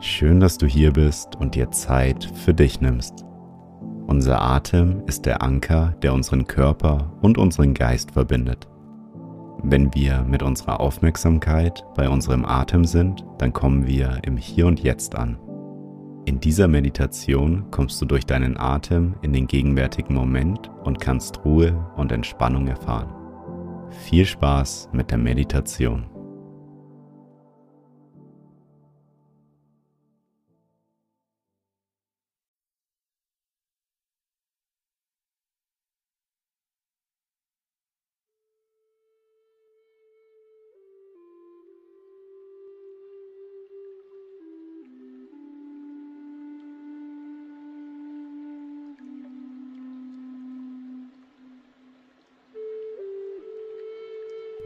Schön, dass du hier bist und dir Zeit für dich nimmst. Unser Atem ist der Anker, der unseren Körper und unseren Geist verbindet. Wenn wir mit unserer Aufmerksamkeit bei unserem Atem sind, dann kommen wir im Hier und Jetzt an. In dieser Meditation kommst du durch deinen Atem in den gegenwärtigen Moment und kannst Ruhe und Entspannung erfahren. Viel Spaß mit der Meditation.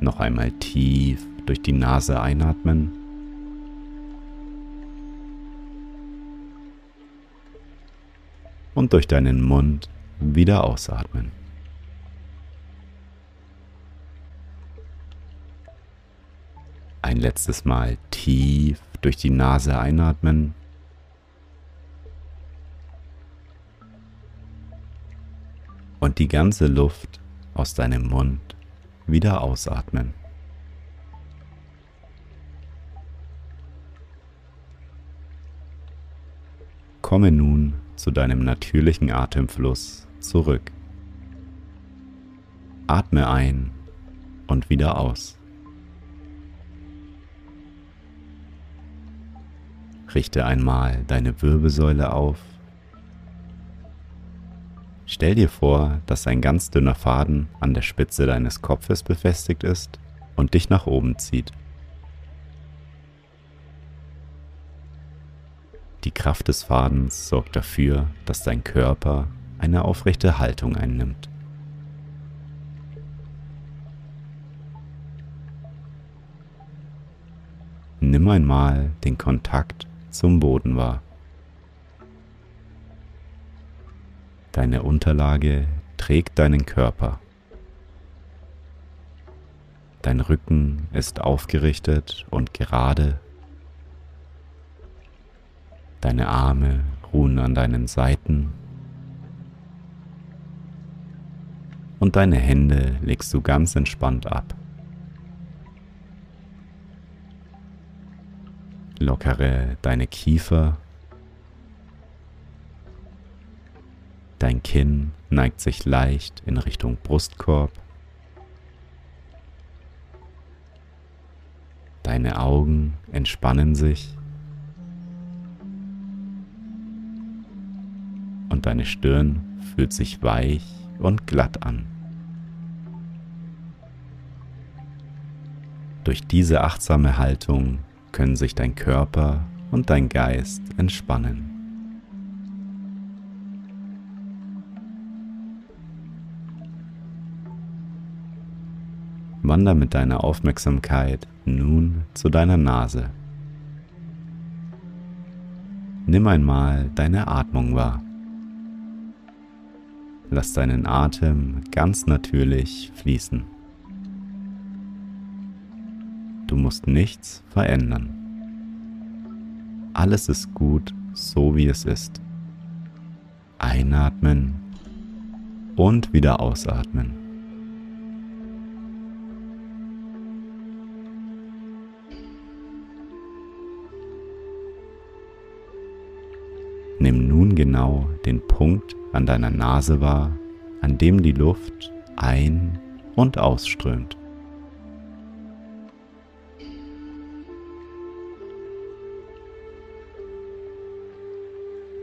Noch einmal tief durch die Nase einatmen. Und durch deinen Mund wieder ausatmen. Ein letztes Mal tief durch die Nase einatmen. Und die ganze Luft aus deinem Mund wieder ausatmen. Komme nun zu deinem natürlichen Atemfluss zurück. Atme ein und wieder aus. Richte einmal deine Wirbelsäule auf Stell dir vor, dass ein ganz dünner Faden an der Spitze deines Kopfes befestigt ist und dich nach oben zieht. Die Kraft des Fadens sorgt dafür, dass dein Körper eine aufrechte Haltung einnimmt. Nimm einmal den Kontakt zum Boden wahr. Deine Unterlage trägt deinen Körper. Dein Rücken ist aufgerichtet und gerade. Deine Arme ruhen an deinen Seiten. Und deine Hände legst du ganz entspannt ab. Lockere deine Kiefer Dein Kinn neigt sich leicht in Richtung Brustkorb. Deine Augen entspannen sich. Und deine Stirn fühlt sich weich und glatt an. Durch diese achtsame Haltung können sich dein Körper und dein Geist entspannen. Wander mit deiner Aufmerksamkeit nun zu deiner Nase. Nimm einmal deine Atmung wahr. Lass deinen Atem ganz natürlich fließen. Du musst nichts verändern. Alles ist gut, so wie es ist. Einatmen und wieder ausatmen. Genau den Punkt an deiner Nase wahr, an dem die Luft ein- und ausströmt.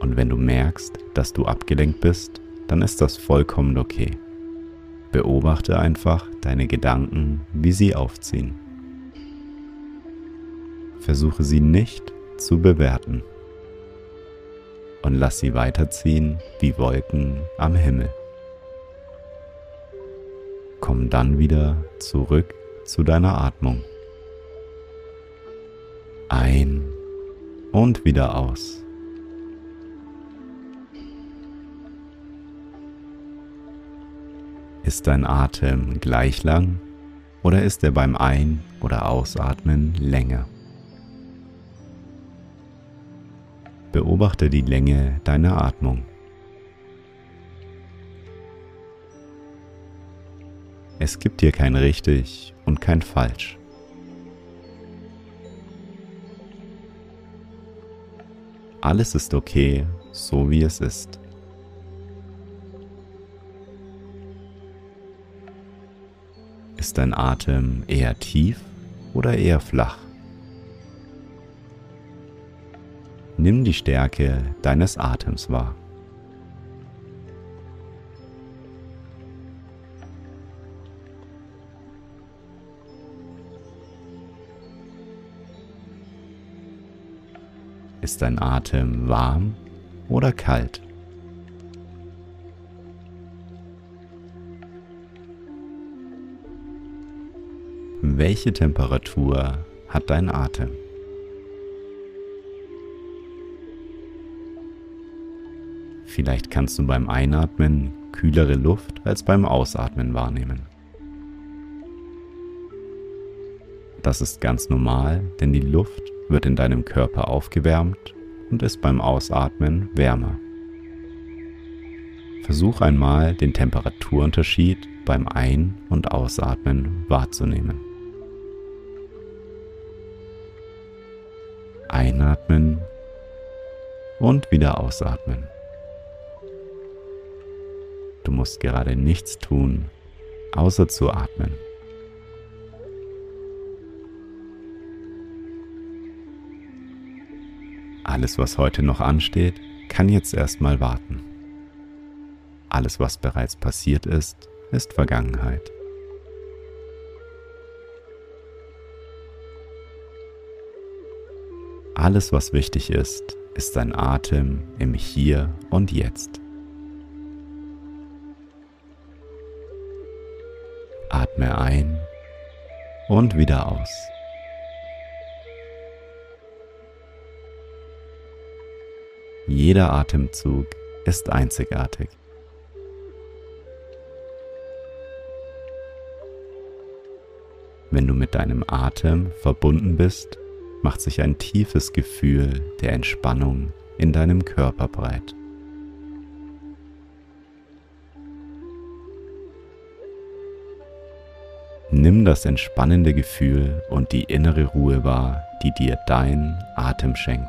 Und wenn du merkst, dass du abgelenkt bist, dann ist das vollkommen okay. Beobachte einfach deine Gedanken, wie sie aufziehen. Versuche sie nicht zu bewerten und lass sie weiterziehen wie Wolken am Himmel. Komm dann wieder zurück zu deiner Atmung. Ein und wieder aus. Ist dein Atem gleich lang oder ist er beim Ein- oder Ausatmen länger? Beobachte die Länge deiner Atmung. Es gibt hier kein richtig und kein falsch. Alles ist okay, so wie es ist. Ist dein Atem eher tief oder eher flach? Nimm die Stärke deines Atems wahr. Ist dein Atem warm oder kalt? Welche Temperatur hat dein Atem? Vielleicht kannst du beim Einatmen kühlere Luft als beim Ausatmen wahrnehmen. Das ist ganz normal, denn die Luft wird in deinem Körper aufgewärmt und ist beim Ausatmen wärmer. Versuch einmal den Temperaturunterschied beim Ein- und Ausatmen wahrzunehmen. Einatmen und wieder ausatmen. Musst gerade nichts tun, außer zu atmen. Alles, was heute noch ansteht, kann jetzt erstmal warten. Alles, was bereits passiert ist, ist Vergangenheit. Alles, was wichtig ist, ist dein Atem im Hier und Jetzt. Atme ein und wieder aus. Jeder Atemzug ist einzigartig. Wenn du mit deinem Atem verbunden bist, macht sich ein tiefes Gefühl der Entspannung in deinem Körper breit. Nimm das entspannende Gefühl und die innere Ruhe wahr, die dir dein Atem schenkt.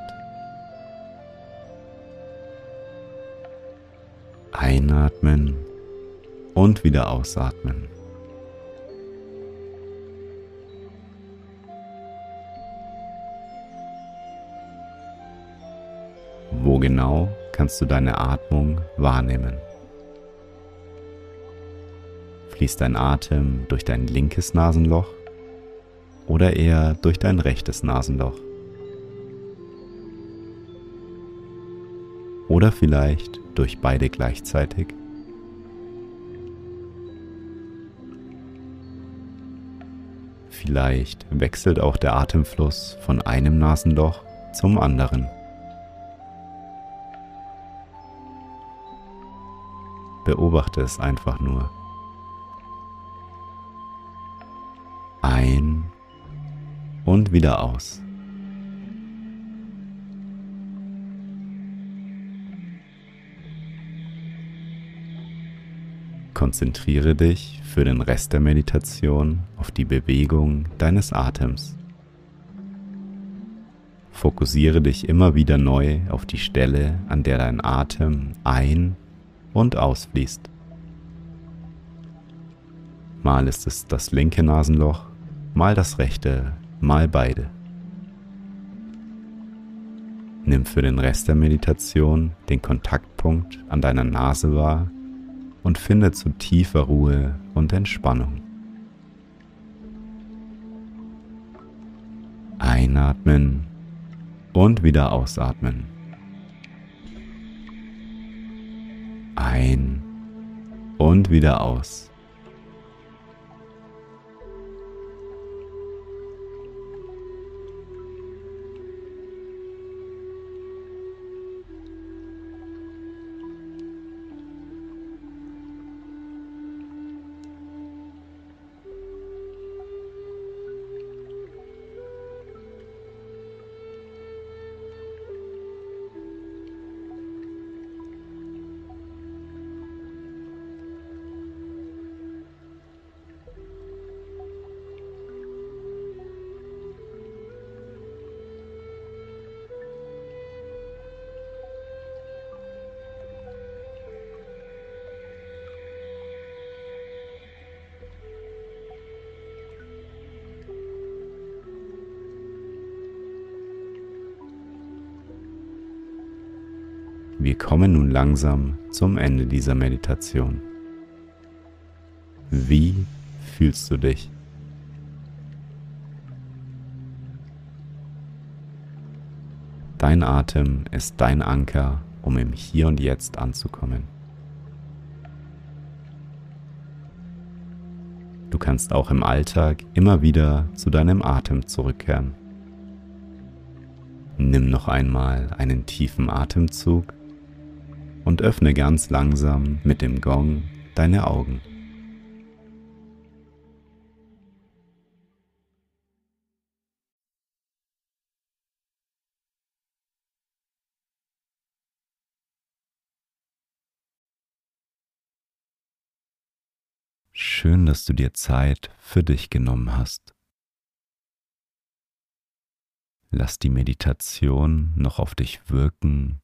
Einatmen und wieder ausatmen. Wo genau kannst du deine Atmung wahrnehmen? Fließt dein Atem durch dein linkes Nasenloch oder eher durch dein rechtes Nasenloch? Oder vielleicht durch beide gleichzeitig? Vielleicht wechselt auch der Atemfluss von einem Nasenloch zum anderen. Beobachte es einfach nur. Ein und wieder aus. Konzentriere dich für den Rest der Meditation auf die Bewegung deines Atems. Fokussiere dich immer wieder neu auf die Stelle, an der dein Atem ein- und ausfließt. Mal ist es das linke Nasenloch, mal das rechte, mal beide. Nimm für den Rest der Meditation den Kontaktpunkt an deiner Nase wahr und finde zu tiefer Ruhe und Entspannung. Einatmen und wieder ausatmen. Ein und wieder aus. Wir kommen nun langsam zum Ende dieser Meditation. Wie fühlst du dich? Dein Atem ist dein Anker, um im Hier und Jetzt anzukommen. Du kannst auch im Alltag immer wieder zu deinem Atem zurückkehren. Nimm noch einmal einen tiefen Atemzug und öffne ganz langsam mit dem Gong deine Augen. Schön, dass du dir Zeit für dich genommen hast. Lass die Meditation noch auf dich wirken